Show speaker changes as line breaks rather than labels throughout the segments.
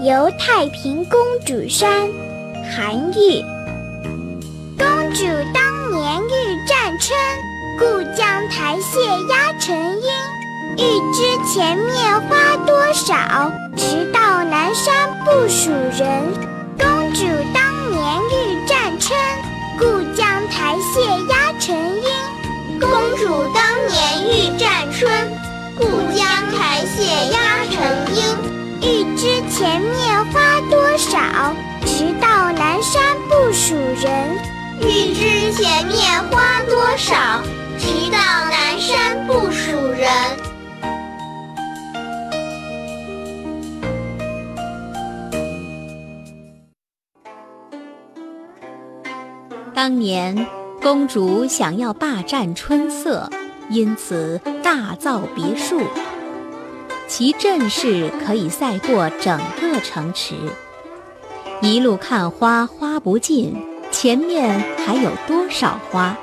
游太平公主山，韩愈。公主当年欲战春，故将台榭压成阴。欲知前面花多少，直到南山不属人。公主当年欲战春，故将台榭压成阴。
公主当年欲战春，故将台
欲知前面花多少，提到南山不属人。
当年公主想要霸占春色，因此大造别墅。其阵势可以赛过整个城池，一路看花花不尽，前面还有多少花，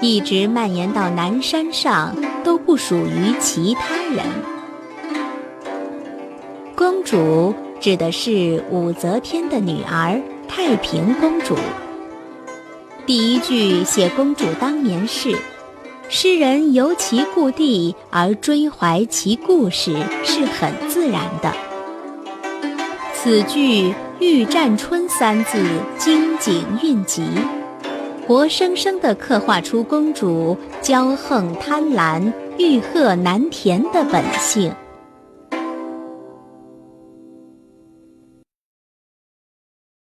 一直蔓延到南山上都不属于其他人。公主指的是武则天的女儿太平公主。第一句写公主当年事。诗人由其故地而追怀其故事是很自然的。此句“欲占春”三字精景蕴藉，活生生地刻画出公主骄横贪婪、欲壑难填的本性。